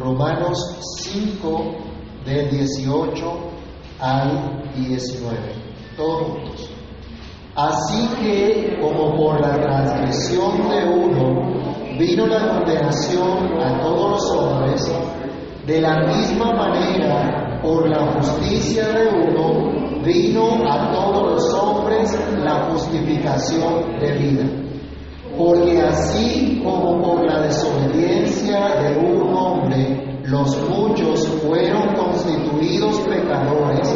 Romanos 5 del 18 al 19. Todos. Así que como por la transgresión de uno vino la condenación a todos los hombres, de la misma manera por la justicia de uno vino a todos los hombres la justificación de vida. Porque así como por la desobediencia de un hombre los muchos fueron constituidos pecadores,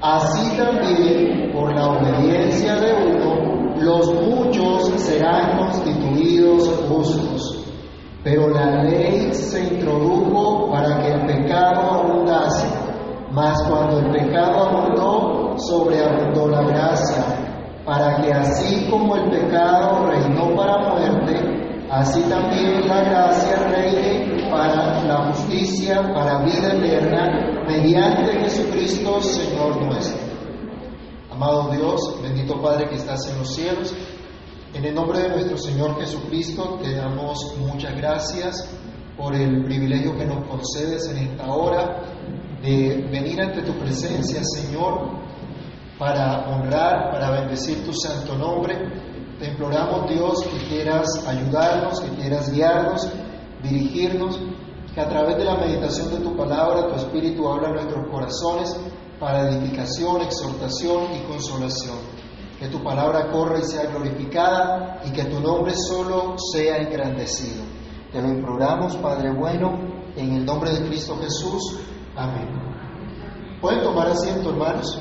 así también por la obediencia de uno los muchos serán constituidos justos. Pero la ley se introdujo para que el pecado abundase, mas cuando el pecado abundó, sobreabundó la gracia, para que así como el pecado reinó para muerte, así también la gracia reine para la justicia, para vida eterna, mediante Jesucristo, Señor nuestro. Amado Dios, bendito Padre que estás en los cielos, en el nombre de nuestro Señor Jesucristo te damos muchas gracias por el privilegio que nos concedes en esta hora de venir ante tu presencia, Señor, para honrar, para bendecir tu santo nombre. Te imploramos, Dios, que quieras ayudarnos, que quieras guiarnos, dirigirnos, que a través de la meditación de tu palabra, tu Espíritu habla en nuestros corazones para edificación, exhortación y consolación. Que tu palabra corra y sea glorificada y que tu nombre solo sea engrandecido. Te lo imploramos, Padre bueno, en el nombre de Cristo Jesús. Amén. ¿Pueden tomar asiento, hermanos?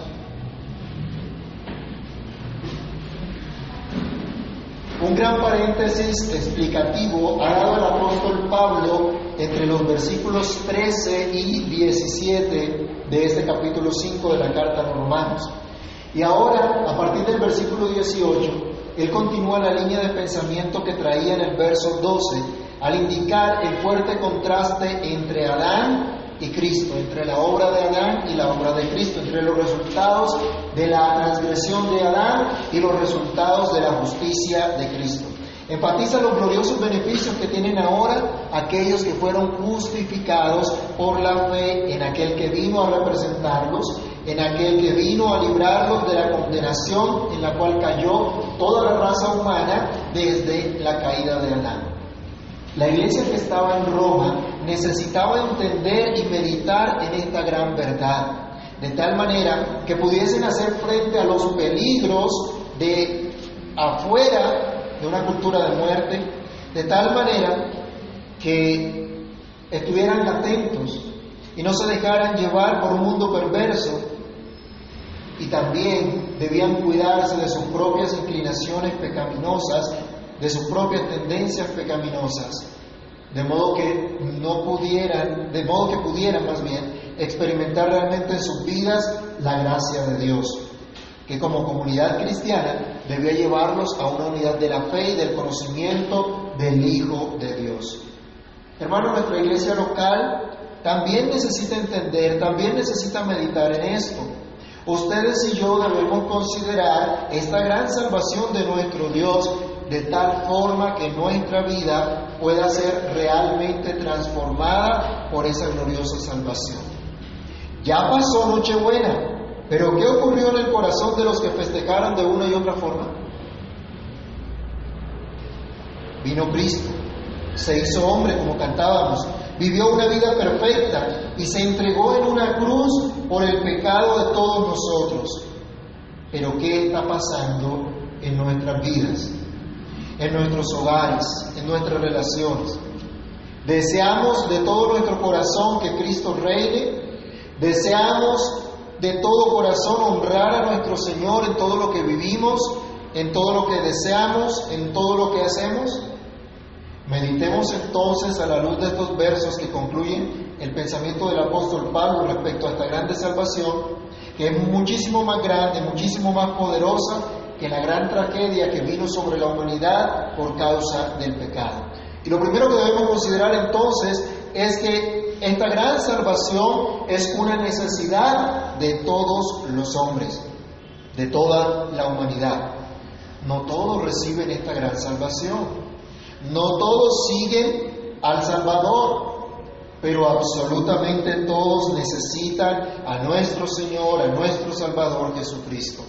Un gran paréntesis explicativo ha dado el apóstol Pablo entre los versículos 13 y 17 de este capítulo 5 de la carta a los Romanos. Y ahora, a partir del versículo 18, él continúa la línea de pensamiento que traía en el verso 12, al indicar el fuerte contraste entre Adán y Cristo, entre la obra de Adán y la obra de Cristo, entre los resultados de la transgresión de Adán y los resultados de la justicia de Cristo. Enfatiza los gloriosos beneficios que tienen ahora aquellos que fueron justificados por la fe en aquel que vino a representarlos, en aquel que vino a librarlos de la condenación en la cual cayó toda la raza humana desde la caída de Adán. La iglesia que estaba en Roma necesitaba entender y meditar en esta gran verdad, de tal manera que pudiesen hacer frente a los peligros de afuera de una cultura de muerte, de tal manera que estuvieran atentos y no se dejaran llevar por un mundo perverso y también debían cuidarse de sus propias inclinaciones pecaminosas de sus propias tendencias pecaminosas, de modo que no pudieran, de modo que pudieran más bien experimentar realmente en sus vidas la gracia de Dios, que como comunidad cristiana debía llevarlos a una unidad de la fe y del conocimiento del Hijo de Dios. Hermano, nuestra iglesia local también necesita entender, también necesita meditar en esto. Ustedes y yo debemos considerar esta gran salvación de nuestro Dios de tal forma que nuestra vida pueda ser realmente transformada por esa gloriosa salvación. Ya pasó Nochebuena, pero ¿qué ocurrió en el corazón de los que festejaron de una y otra forma? Vino Cristo, se hizo hombre como cantábamos, vivió una vida perfecta y se entregó en una cruz por el pecado de todos nosotros. Pero ¿qué está pasando en nuestras vidas? En nuestros hogares, en nuestras relaciones. Deseamos de todo nuestro corazón que Cristo reine. Deseamos de todo corazón honrar a nuestro Señor en todo lo que vivimos, en todo lo que deseamos, en todo lo que hacemos. Meditemos entonces a la luz de estos versos que concluyen el pensamiento del apóstol Pablo respecto a esta grande salvación, que es muchísimo más grande, muchísimo más poderosa que la gran tragedia que vino sobre la humanidad por causa del pecado. Y lo primero que debemos considerar entonces es que esta gran salvación es una necesidad de todos los hombres, de toda la humanidad. No todos reciben esta gran salvación, no todos siguen al Salvador. pero absolutamente todos necesitan a nuestro Señor, a nuestro Salvador Jesucristo.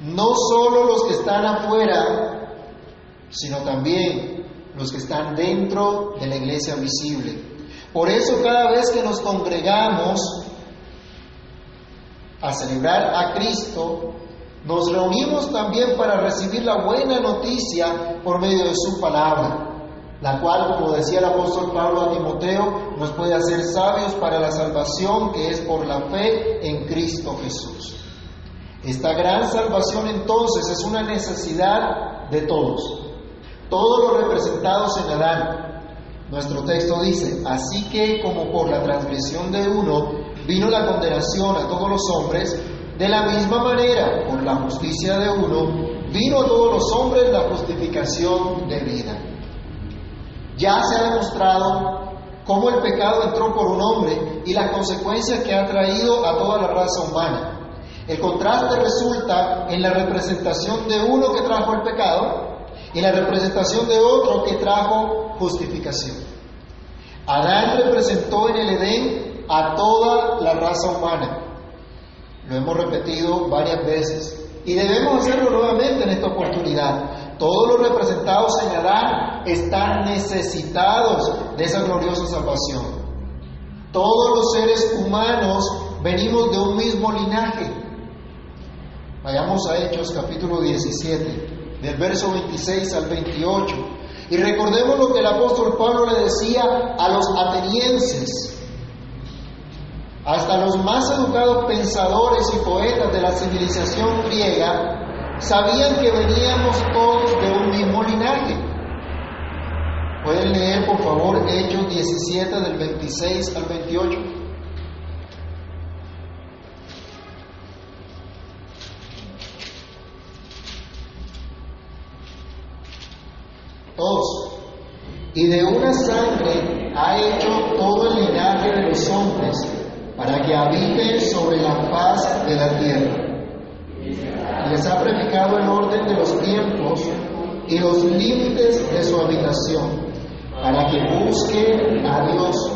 No solo los que están afuera, sino también los que están dentro de la iglesia visible. Por eso cada vez que nos congregamos a celebrar a Cristo, nos reunimos también para recibir la buena noticia por medio de su palabra la cual, como decía el apóstol Pablo a Timoteo, nos puede hacer sabios para la salvación que es por la fe en Cristo Jesús. Esta gran salvación entonces es una necesidad de todos, todos los representados en Adán. Nuestro texto dice, así que como por la transgresión de uno vino la condenación a todos los hombres, de la misma manera, por la justicia de uno, vino a todos los hombres la justificación de vida. Ya se ha demostrado cómo el pecado entró por un hombre y las consecuencias que ha traído a toda la raza humana. El contraste resulta en la representación de uno que trajo el pecado y la representación de otro que trajo justificación. Adán representó en el Edén a toda la raza humana. Lo hemos repetido varias veces y debemos hacerlo nuevamente en esta oportunidad. Todos los representados en Adán están necesitados de esa gloriosa salvación. Todos los seres humanos venimos de un mismo linaje. Vayamos a Hechos capítulo 17, del verso 26 al 28. Y recordemos lo que el apóstol Pablo le decía a los atenienses. Hasta los más educados pensadores y poetas de la civilización griega sabían que veníamos todos de un mismo linaje. Pueden leer, por favor, Hechos 17 del 26 al 28. Todos. Y de una sangre ha hecho todo el linaje de los hombres para que habiten sobre la faz de la tierra. Les ha predicado el orden de los tiempos y los límites de su habitación, para que busquen a Dios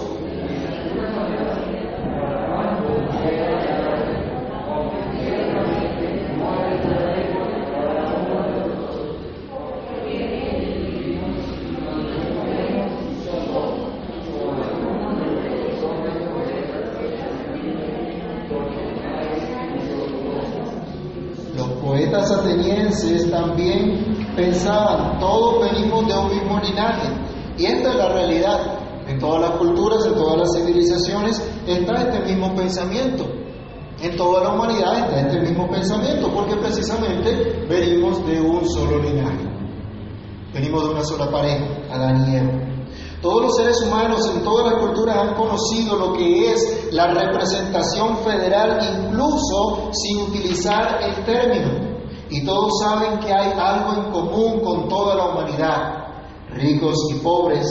también pensaban, todos venimos de un mismo linaje. Y esta es la realidad. En todas las culturas, en todas las civilizaciones, está este mismo pensamiento. En toda la humanidad está este mismo pensamiento, porque precisamente venimos de un solo linaje. Venimos de una sola pareja, Adán y Eva. Todos los seres humanos en todas las culturas han conocido lo que es la representación federal, incluso sin utilizar el término. Y todos saben que hay algo en común con toda la humanidad, ricos y pobres,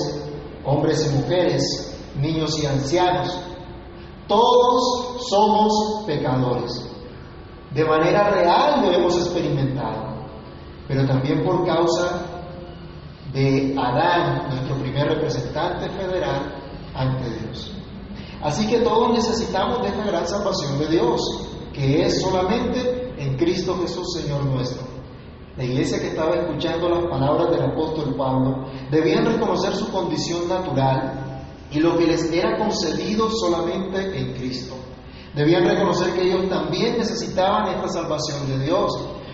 hombres y mujeres, niños y ancianos. Todos somos pecadores. De manera real lo hemos experimentado, pero también por causa de Adán, nuestro primer representante federal ante Dios. Así que todos necesitamos de esta gran salvación de Dios, que es solamente en Cristo Jesús, Señor nuestro. La iglesia que estaba escuchando las palabras del apóstol Pablo debían reconocer su condición natural y lo que les era concedido solamente en Cristo. Debían reconocer que ellos también necesitaban esta salvación de Dios,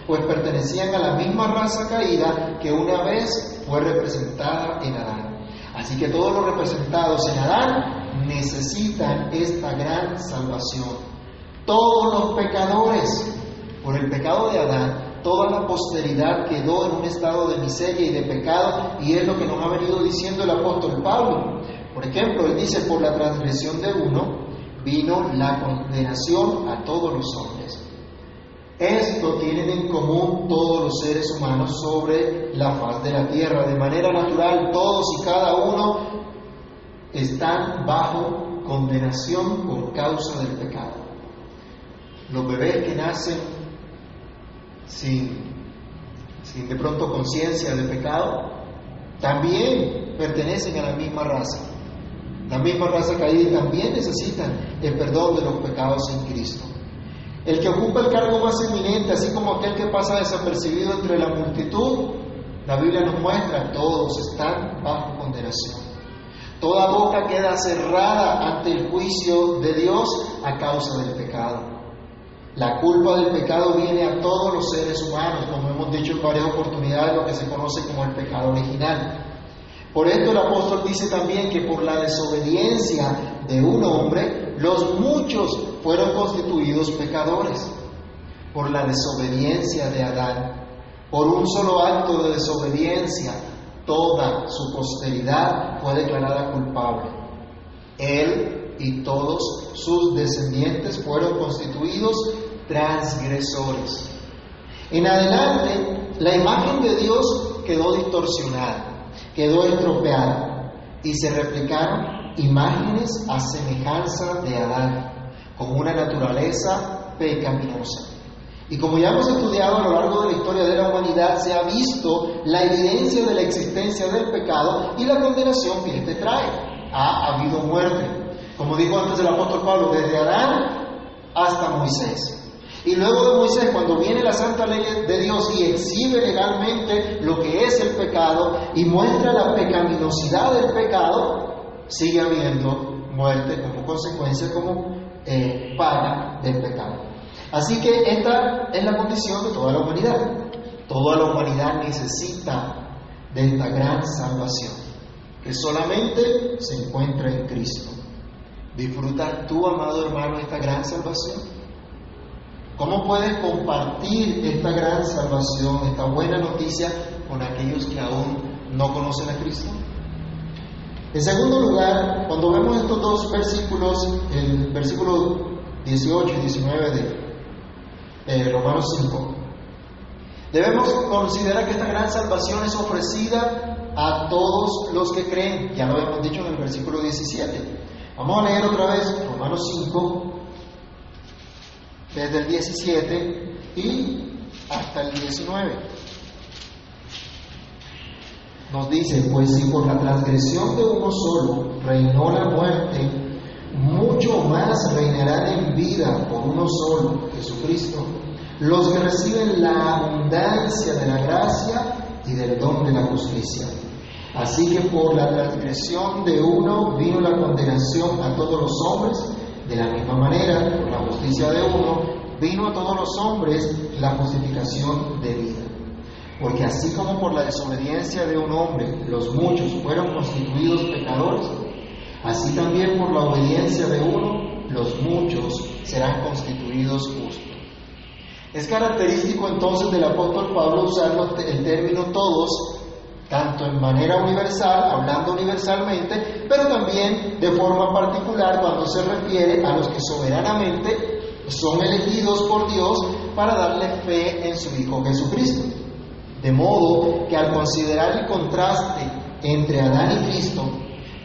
pues pertenecían a la misma raza caída que una vez fue representada en Adán. Así que todos los representados en Adán necesitan esta gran salvación. Todos los pecadores por el pecado de Adán, toda la posteridad quedó en un estado de miseria y de pecado, y es lo que nos ha venido diciendo el apóstol Pablo. Por ejemplo, él dice, por la transgresión de uno vino la condenación a todos los hombres. Esto tienen en común todos los seres humanos sobre la faz de la tierra. De manera natural, todos y cada uno están bajo condenación por causa del pecado. Los bebés que nacen sin, sin de pronto conciencia de pecado, también pertenecen a la misma raza. La misma raza caída también necesita el perdón de los pecados en Cristo. El que ocupa el cargo más eminente, así como aquel que pasa desapercibido entre la multitud, la Biblia nos muestra, todos están bajo condenación. Toda boca queda cerrada ante el juicio de Dios a causa del pecado. La culpa del pecado viene a todos los seres humanos, como hemos dicho en varias oportunidades, lo que se conoce como el pecado original. Por esto el apóstol dice también que por la desobediencia de un hombre, los muchos fueron constituidos pecadores. Por la desobediencia de Adán, por un solo acto de desobediencia, toda su posteridad fue declarada culpable. Él y todos sus descendientes fueron constituidos transgresores. En adelante, la imagen de Dios quedó distorsionada, quedó estropeada y se replicaron imágenes a semejanza de Adán, con una naturaleza pecaminosa. Y como ya hemos estudiado a lo largo de la historia de la humanidad, se ha visto la evidencia de la existencia del pecado y la condenación que éste trae. Ha habido muerte. Como dijo antes el apóstol Pablo, desde Adán hasta Moisés. Y luego de Moisés, cuando viene la santa ley de Dios y exhibe legalmente lo que es el pecado y muestra la pecaminosidad del pecado, sigue habiendo muerte como consecuencia, como eh, paga del pecado. Así que esta es la condición de toda la humanidad. Toda la humanidad necesita de esta gran salvación, que solamente se encuentra en Cristo. ¿Disfrutas tú, amado hermano, esta gran salvación? ¿Cómo puedes compartir esta gran salvación, esta buena noticia con aquellos que aún no conocen a Cristo? En segundo lugar, cuando vemos estos dos versículos, el versículo 18 y 19 de eh, Romanos 5. Debemos considerar que esta gran salvación es ofrecida a todos los que creen. Ya lo habíamos dicho en el versículo 17. Vamos a leer otra vez Romanos 5, desde el 17 y hasta el 19. Nos dice, pues si por la transgresión de uno solo reinó la muerte, mucho más reinarán en vida por uno solo, Jesucristo, los que reciben la abundancia de la gracia y del don de la justicia. Así que por la transgresión de uno vino la condenación a todos los hombres, de la misma manera, por la justicia de uno, vino a todos los hombres la justificación de vida. Porque así como por la desobediencia de un hombre los muchos fueron constituidos pecadores, Así también por la obediencia de uno, los muchos serán constituidos justos. Es característico entonces del apóstol Pablo usar el término todos, tanto en manera universal, hablando universalmente, pero también de forma particular cuando se refiere a los que soberanamente son elegidos por Dios para darle fe en su Hijo Jesucristo. De modo que al considerar el contraste entre Adán y Cristo,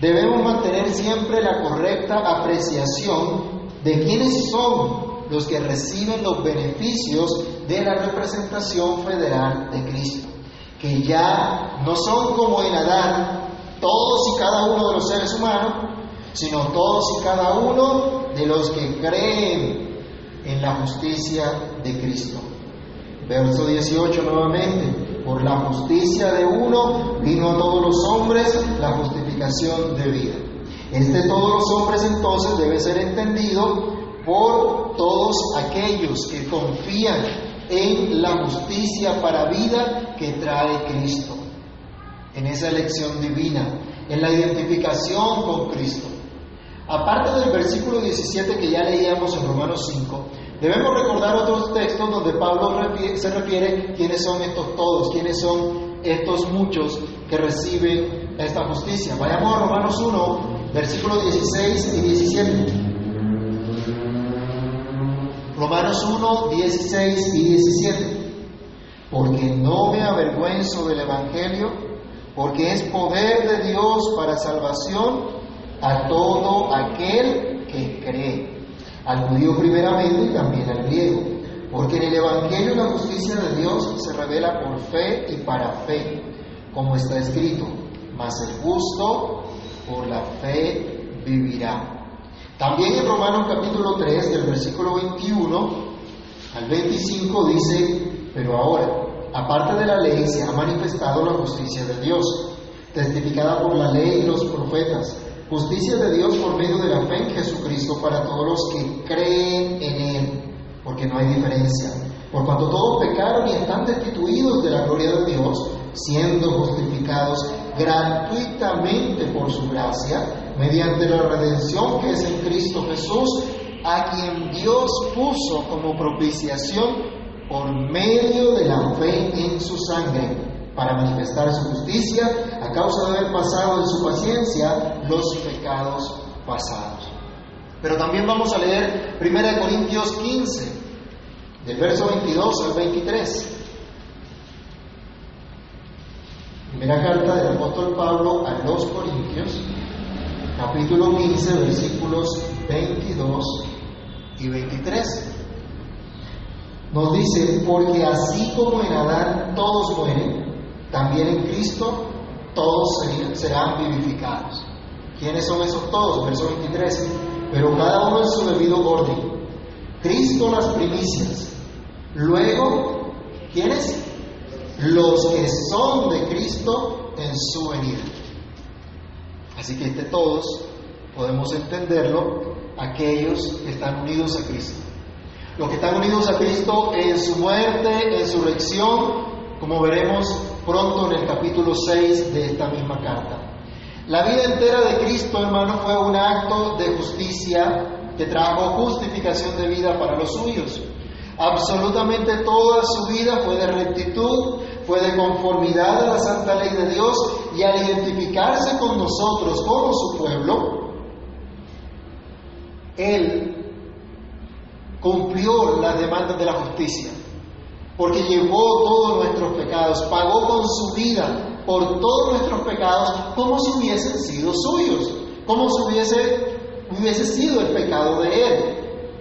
Debemos mantener siempre la correcta apreciación de quiénes son los que reciben los beneficios de la representación federal de Cristo, que ya no son como en Adán todos y cada uno de los seres humanos, sino todos y cada uno de los que creen en la justicia de Cristo. Verso 18 nuevamente, por la justicia de uno vino a todos los hombres la justificación de vida. Este todos los hombres entonces debe ser entendido por todos aquellos que confían en la justicia para vida que trae Cristo, en esa elección divina, en la identificación con Cristo. Aparte del versículo 17 que ya leíamos en Romanos 5, Debemos recordar otros textos donde Pablo se refiere quiénes son estos todos, quiénes son estos muchos que reciben esta justicia. Vayamos a Romanos 1, versículos 16 y 17. Romanos 1, 16 y 17. Porque no me avergüenzo del Evangelio, porque es poder de Dios para salvación a todo aquel que cree al judío primeramente y también al griego, porque en el Evangelio la justicia de Dios se revela por fe y para fe, como está escrito, mas el justo por la fe vivirá. También en Romanos capítulo 3, del versículo 21 al 25 dice, pero ahora, aparte de la ley, se ha manifestado la justicia de Dios, testificada por la ley y los profetas, justicia de Dios por medio de la fe en Jesucristo para todos los que creen en Él, porque no hay diferencia. Por cuanto todos pecaron y están destituidos de la gloria de Dios, siendo justificados gratuitamente por su gracia, mediante la redención que es en Cristo Jesús, a quien Dios puso como propiciación por medio de la fe en su sangre, para manifestar su justicia a causa de haber pasado en su paciencia los pecados pasados. Pero también vamos a leer 1 Corintios 15, del verso 22 al 23. Primera carta del apóstol Pablo a los Corintios, capítulo 15, versículos 22 y 23. Nos dice, porque así como en Adán todos mueren, también en Cristo todos serán vivificados. ¿Quiénes son esos todos? Verso 23. Pero cada uno en su debido orden. Cristo las primicias. Luego, ¿quiénes? Los que son de Cristo en su venida. Así que este todos podemos entenderlo aquellos que están unidos a Cristo. Los que están unidos a Cristo en su muerte, en su resurrección, como veremos pronto en el capítulo 6 de esta misma carta. La vida entera de Cristo, hermano, fue un acto de justicia que trajo justificación de vida para los suyos. Absolutamente toda su vida fue de rectitud, fue de conformidad a la santa ley de Dios y al identificarse con nosotros como su pueblo, Él cumplió las demandas de la justicia, porque llevó todos nuestros pecados, pagó con su vida por todos nuestros pecados como si hubiesen sido suyos, como si hubiese, hubiese sido el pecado de Él.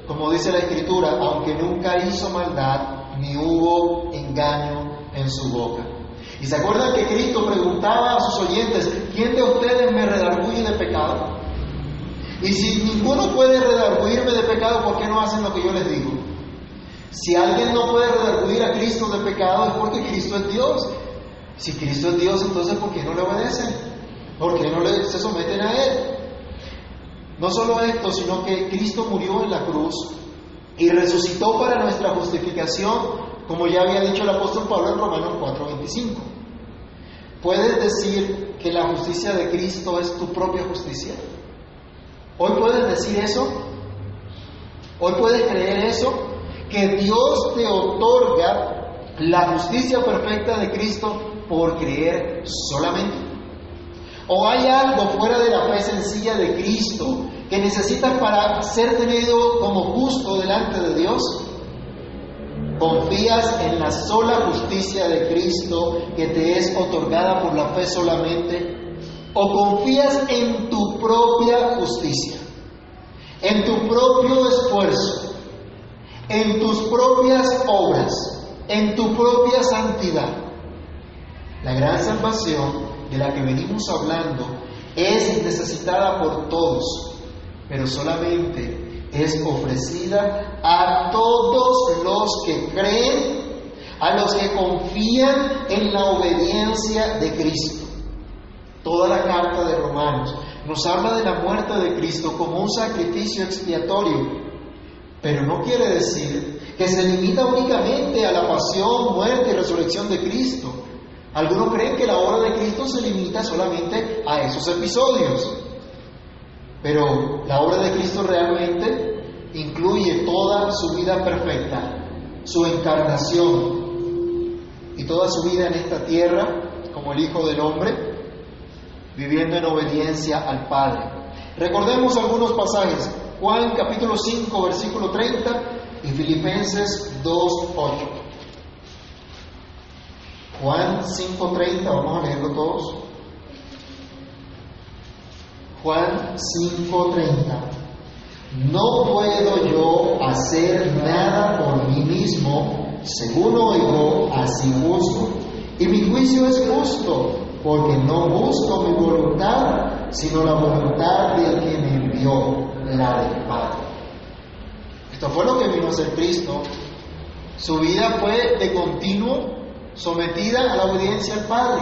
Como dice la Escritura, aunque nunca hizo maldad, ni hubo engaño en su boca. ¿Y se acuerdan que Cristo preguntaba a sus oyentes, ¿quién de ustedes me redarguye de pecado? Y si ninguno puede redarguirme de pecado, ¿por qué no hacen lo que yo les digo? Si alguien no puede redarguir a Cristo de pecado es porque Cristo es Dios. Si Cristo es Dios, entonces ¿por qué no le obedecen? ¿Por qué no le, se someten a Él? No solo esto, sino que Cristo murió en la cruz y resucitó para nuestra justificación como ya había dicho el apóstol Pablo en Romanos 4:25. ¿Puedes decir que la justicia de Cristo es tu propia justicia? ¿Hoy puedes decir eso? ¿Hoy puedes creer eso? Que Dios te otorga la justicia perfecta de Cristo por creer solamente. ¿O hay algo fuera de la fe sencilla de Cristo que necesitas para ser tenido como justo delante de Dios? ¿Confías en la sola justicia de Cristo que te es otorgada por la fe solamente? ¿O confías en tu propia justicia? En tu propio esfuerzo, en tus propias obras, en tu propia santidad. La gran salvación de la que venimos hablando es necesitada por todos, pero solamente es ofrecida a todos los que creen, a los que confían en la obediencia de Cristo. Toda la carta de Romanos nos habla de la muerte de Cristo como un sacrificio expiatorio, pero no quiere decir que se limita únicamente a la pasión, muerte y resurrección de Cristo. Algunos creen que la obra de Cristo se limita solamente a esos episodios. Pero la obra de Cristo realmente incluye toda su vida perfecta, su encarnación y toda su vida en esta tierra como el Hijo del Hombre, viviendo en obediencia al Padre. Recordemos algunos pasajes. Juan capítulo 5, versículo 30 y Filipenses 2, 8. Juan 5.30, vamos a leerlo todos. Juan 5:30. No puedo yo hacer nada por mí mismo, según oigo, así busco. Y mi juicio es justo, porque no busco mi voluntad, sino la voluntad del que me envió, la del Padre. Esto fue lo que vino a ser Cristo. Su vida fue de continuo sometida a la obediencia al Padre.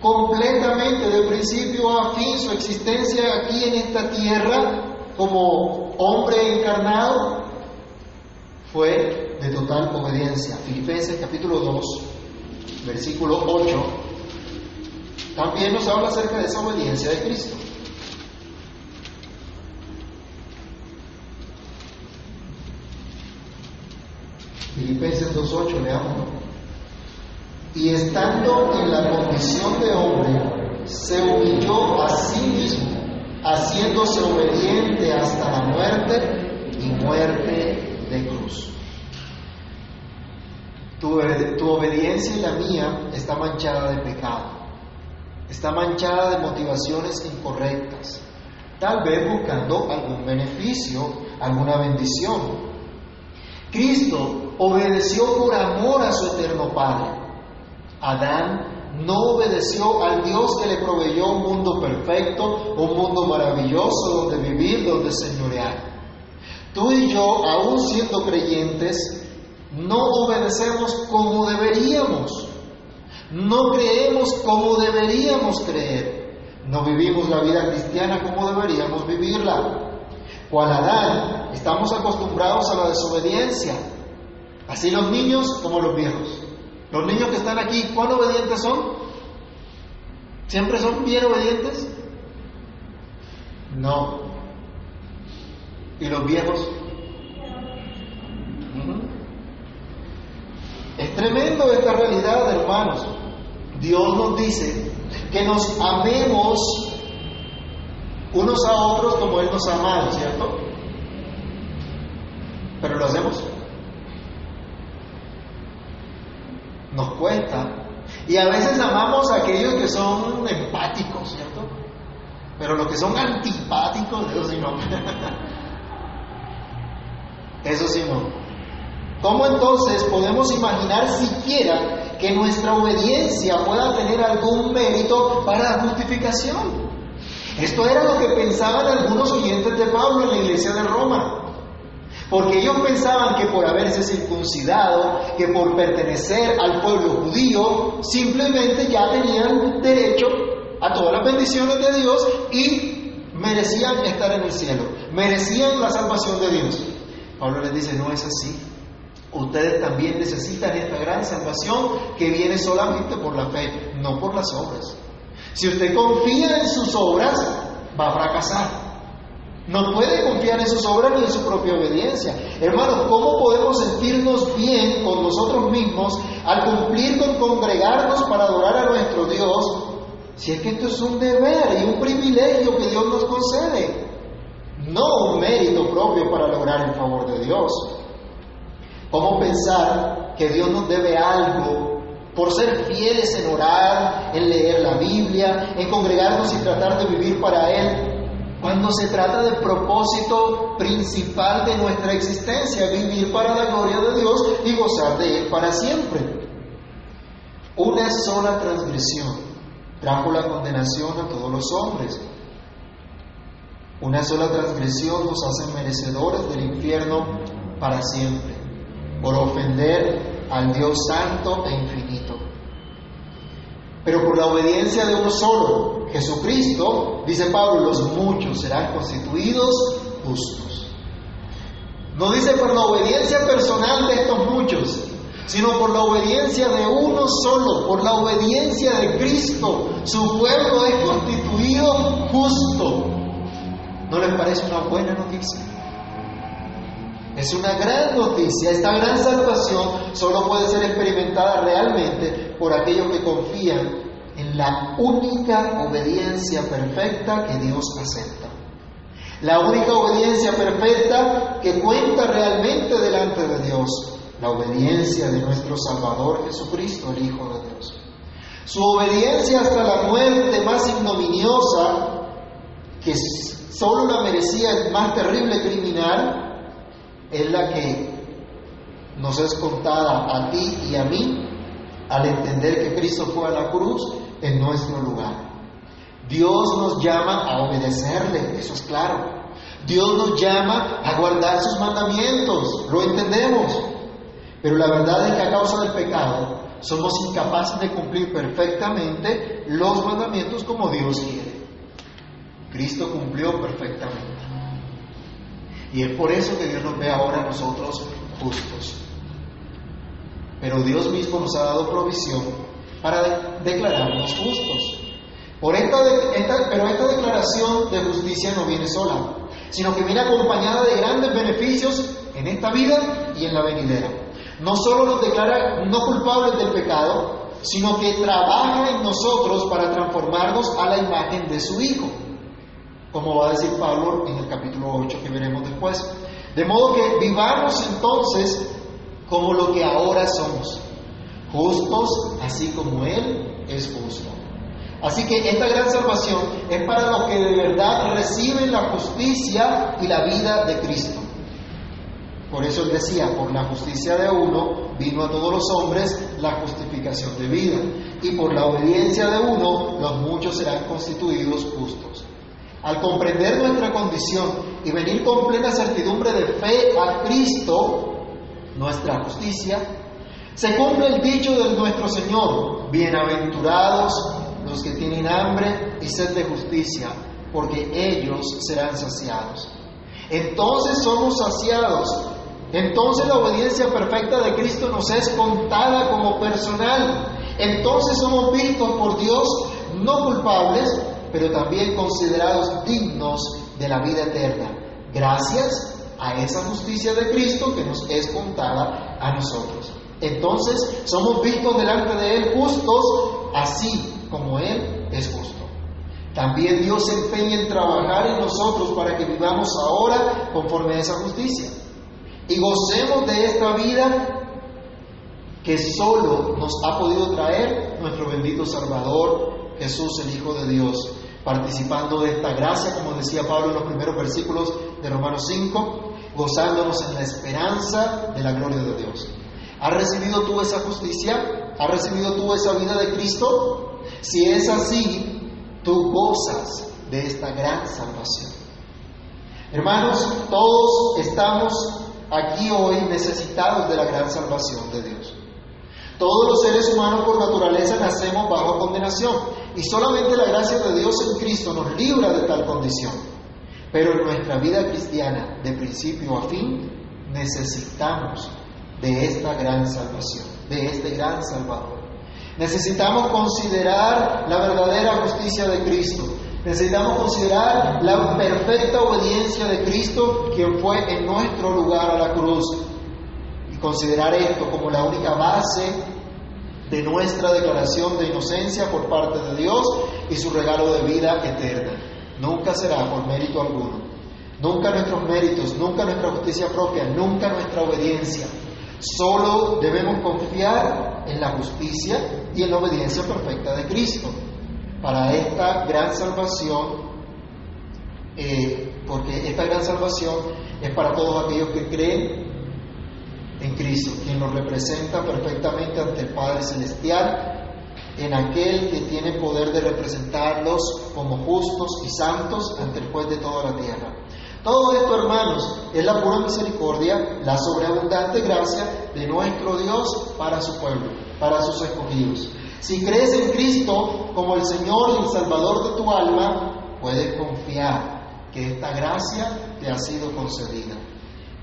Completamente, de principio a fin, su existencia aquí en esta tierra como hombre encarnado fue de total obediencia. Filipenses capítulo 2, versículo 8, también nos habla acerca de esa obediencia de Cristo. Filipenses 2.8, leamos. Y estando en la condición de hombre, se humilló a sí mismo, haciéndose obediente hasta la muerte y muerte de cruz. Tu, tu obediencia y la mía está manchada de pecado, está manchada de motivaciones incorrectas, tal vez buscando algún beneficio, alguna bendición. Cristo obedeció por amor a su eterno Padre. Adán no obedeció al Dios que le proveyó un mundo perfecto, un mundo maravilloso donde vivir, donde señorear. Tú y yo, aún siendo creyentes, no obedecemos como deberíamos. No creemos como deberíamos creer. No vivimos la vida cristiana como deberíamos vivirla. Cual Adán, estamos acostumbrados a la desobediencia. Así los niños como los viejos. Los niños que están aquí, ¿cuán obedientes son? ¿Siempre son bien obedientes? No. ¿Y los viejos? Es tremendo esta realidad, hermanos. Dios nos dice que nos amemos unos a otros como Él nos ha amado, ¿cierto? Pero lo hacemos. Nos cuesta. Y a veces amamos a aquellos que son empáticos, ¿cierto? Pero los que son antipáticos, eso sí no. Eso sí no. ¿Cómo entonces podemos imaginar siquiera que nuestra obediencia pueda tener algún mérito para la justificación? Esto era lo que pensaban algunos oyentes de Pablo en la iglesia de Roma. Porque ellos pensaban que por haberse circuncidado, que por pertenecer al pueblo judío, simplemente ya tenían derecho a todas las bendiciones de Dios y merecían estar en el cielo, merecían la salvación de Dios. Pablo les dice, no es así. Ustedes también necesitan esta gran salvación que viene solamente por la fe, no por las obras. Si usted confía en sus obras, va a fracasar. No puede confiar en sus obras ni en su propia obediencia. Hermanos, ¿cómo podemos sentirnos bien con nosotros mismos al cumplir con congregarnos para adorar a nuestro Dios si es que esto es un deber y un privilegio que Dios nos concede? No un mérito propio para lograr el favor de Dios. ¿Cómo pensar que Dios nos debe algo por ser fieles en orar, en leer la Biblia, en congregarnos y tratar de vivir para Él? Cuando se trata del propósito principal de nuestra existencia, vivir para la gloria de Dios y gozar de Él para siempre. Una sola transgresión trajo la condenación a todos los hombres. Una sola transgresión nos hace merecedores del infierno para siempre, por ofender al Dios santo e infinito. Pero por la obediencia de uno solo, Jesucristo, dice Pablo, los muchos serán constituidos justos. No dice por la obediencia personal de estos muchos, sino por la obediencia de uno solo, por la obediencia de Cristo. Su pueblo es constituido justo. ¿No les parece una buena noticia? Es una gran noticia. Esta gran salvación solo puede ser experimentada realmente por aquellos que confían en la única obediencia perfecta que Dios acepta. La única obediencia perfecta que cuenta realmente delante de Dios. La obediencia de nuestro Salvador Jesucristo, el Hijo de Dios. Su obediencia hasta la muerte más ignominiosa, que solo la merecía el más terrible criminal, es la que nos es contada a ti y a mí al entender que Cristo fue a la cruz en nuestro lugar. Dios nos llama a obedecerle, eso es claro. Dios nos llama a guardar sus mandamientos, lo entendemos. Pero la verdad es que a causa del pecado somos incapaces de cumplir perfectamente los mandamientos como Dios quiere. Cristo cumplió perfectamente. Y es por eso que Dios nos ve ahora a nosotros justos. Pero Dios mismo nos ha dado provisión para declararnos justos. Por pero esta declaración de justicia no viene sola, sino que viene acompañada de grandes beneficios en esta vida y en la venidera. No solo nos declara no culpables del pecado, sino que trabaja en nosotros para transformarnos a la imagen de su Hijo, como va a decir Pablo en el capítulo 8 que veremos después. De modo que vivamos entonces como lo que ahora somos, justos así como Él es justo. Así que esta gran salvación es para los que de verdad reciben la justicia y la vida de Cristo. Por eso él decía, por la justicia de uno vino a todos los hombres la justificación de vida, y por la obediencia de uno los muchos serán constituidos justos. Al comprender nuestra condición y venir con plena certidumbre de fe a Cristo, nuestra justicia, se cumple el dicho de nuestro Señor, bienaventurados los que tienen hambre y sed de justicia, porque ellos serán saciados. Entonces somos saciados. Entonces la obediencia perfecta de Cristo nos es contada como personal. Entonces somos vistos por Dios no culpables, pero también considerados dignos de la vida eterna. Gracias a esa justicia de Cristo que nos es contada a nosotros. Entonces somos vistos delante de Él justos, así como Él es justo. También Dios se empeña en trabajar en nosotros para que vivamos ahora conforme a esa justicia y gocemos de esta vida que solo nos ha podido traer nuestro bendito Salvador, Jesús el Hijo de Dios, participando de esta gracia, como decía Pablo en los primeros versículos de Romanos 5, gozándonos en la esperanza de la gloria de Dios. ¿Has recibido tú esa justicia? ¿Has recibido tú esa vida de Cristo? Si es así, tú gozas de esta gran salvación. Hermanos, todos estamos aquí hoy necesitados de la gran salvación de Dios. Todos los seres humanos por naturaleza nacemos bajo condenación y solamente la gracia de Dios en Cristo nos libra de tal condición. Pero en nuestra vida cristiana, de principio a fin, necesitamos de esta gran salvación, de este gran Salvador. Necesitamos considerar la verdadera justicia de Cristo. Necesitamos considerar la perfecta obediencia de Cristo, quien fue en nuestro lugar a la cruz. Considerar esto como la única base de nuestra declaración de inocencia por parte de Dios y su regalo de vida eterna. Nunca será por mérito alguno. Nunca nuestros méritos, nunca nuestra justicia propia, nunca nuestra obediencia. Solo debemos confiar en la justicia y en la obediencia perfecta de Cristo para esta gran salvación, eh, porque esta gran salvación es para todos aquellos que creen en Cristo, quien nos representa perfectamente ante el Padre Celestial, en aquel que tiene poder de representarlos como justos y santos ante el juez de toda la tierra. Todo esto, hermanos, es la pura misericordia, la sobreabundante gracia de nuestro Dios para su pueblo, para sus escogidos. Si crees en Cristo como el Señor y el Salvador de tu alma, puedes confiar que esta gracia te ha sido concedida.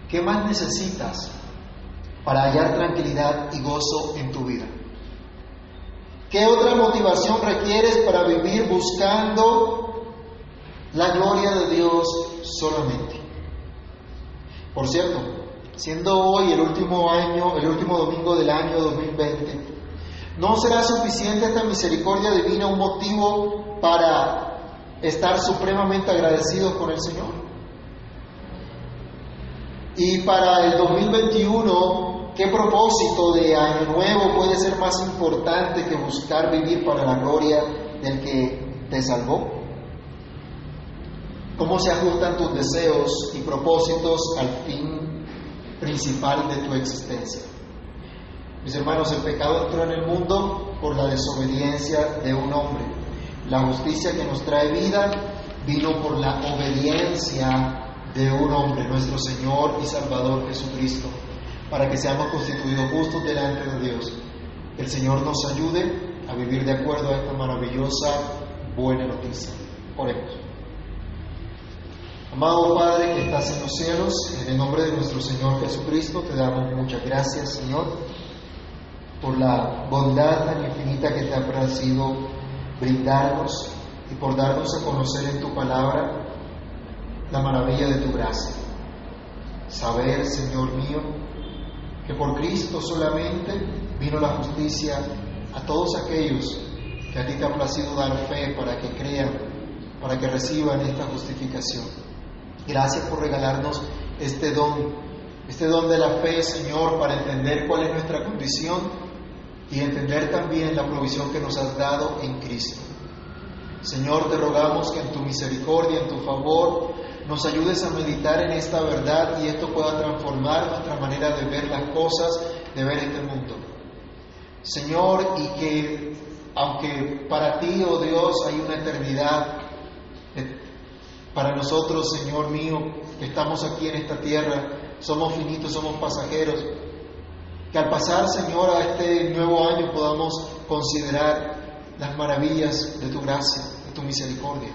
¿Qué más necesitas para hallar tranquilidad y gozo en tu vida? ¿Qué otra motivación requieres para vivir buscando la gloria de Dios solamente. Por cierto, siendo hoy el último año, el último domingo del año 2020, ¿no será suficiente esta misericordia divina un motivo para estar supremamente agradecidos con el Señor? Y para el 2021, ¿qué propósito de año nuevo puede ser más importante que buscar vivir para la gloria del que te salvó? cómo se ajustan tus deseos y propósitos al fin principal de tu existencia. Mis hermanos, el pecado entró en el mundo por la desobediencia de un hombre. La justicia que nos trae vida vino por la obediencia de un hombre, nuestro Señor y Salvador Jesucristo, para que seamos constituidos justos delante de Dios. El Señor nos ayude a vivir de acuerdo a esta maravillosa buena noticia. Oremos. Amado Padre que estás en los cielos, en el nombre de nuestro Señor Jesucristo te damos muchas gracias, Señor, por la bondad tan infinita que te ha parecido brindarnos y por darnos a conocer en tu palabra la maravilla de tu gracia. Saber, Señor mío, que por Cristo solamente vino la justicia a todos aquellos que a ti te ha placido dar fe para que crean, para que reciban esta justificación. Gracias por regalarnos este don, este don de la fe, Señor, para entender cuál es nuestra condición y entender también la provisión que nos has dado en Cristo. Señor, te rogamos que en tu misericordia, en tu favor, nos ayudes a meditar en esta verdad y esto pueda transformar nuestra manera de ver las cosas, de ver este mundo. Señor, y que aunque para ti, oh Dios, hay una eternidad, eh, para nosotros, Señor mío, que estamos aquí en esta tierra, somos finitos, somos pasajeros, que al pasar, Señor, a este nuevo año podamos considerar las maravillas de tu gracia, de tu misericordia.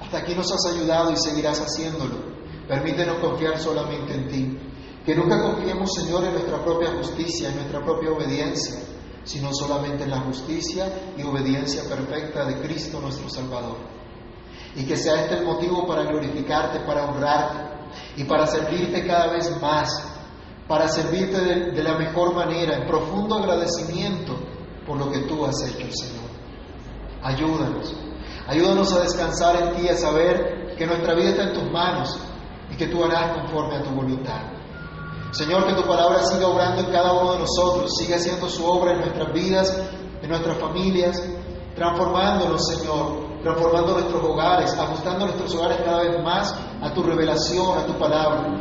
Hasta aquí nos has ayudado y seguirás haciéndolo. Permítenos confiar solamente en ti. Que nunca confiemos, Señor, en nuestra propia justicia, en nuestra propia obediencia, sino solamente en la justicia y obediencia perfecta de Cristo nuestro Salvador. Y que sea este el motivo para glorificarte, para honrarte y para servirte cada vez más, para servirte de, la mejor manera, en profundo agradecimiento por lo que tú has hecho, Señor. Ayúdanos, ayúdanos a descansar en ti, a saber que nuestra vida está en tus manos y que tú harás conforme a tu voluntad. Señor, que tu palabra siga obrando en cada uno de nosotros, siga haciendo su obra en nuestras vidas, en nuestras familias, transformándonos, Señor, transformando nuestros hogares, ajustando nuestros hogares cada vez más a tu revelación, a tu palabra.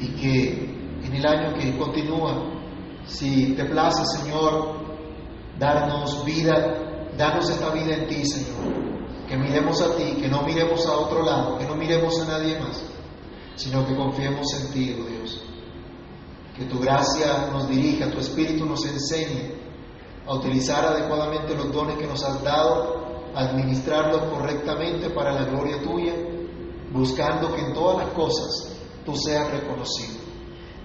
Y que en el año que continúa, si te place, Señor, darnos vida, darnos esta vida en ti, Señor. Que miremos a ti, que no miremos a otro lado, que no miremos a nadie más, sino que confiemos en ti, oh Dios. Que tu gracia nos dirija, tu Espíritu nos enseñe a utilizar adecuadamente los dones que nos has dado, a administrarlos correctamente para la gloria tuya, buscando que en todas las cosas tú seas reconocido.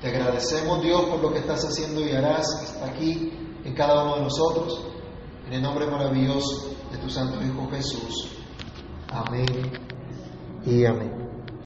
Te agradecemos Dios por lo que estás haciendo y harás, está aquí en cada uno de nosotros, en el nombre maravilloso de tu Santo Hijo Jesús. Amén y amén.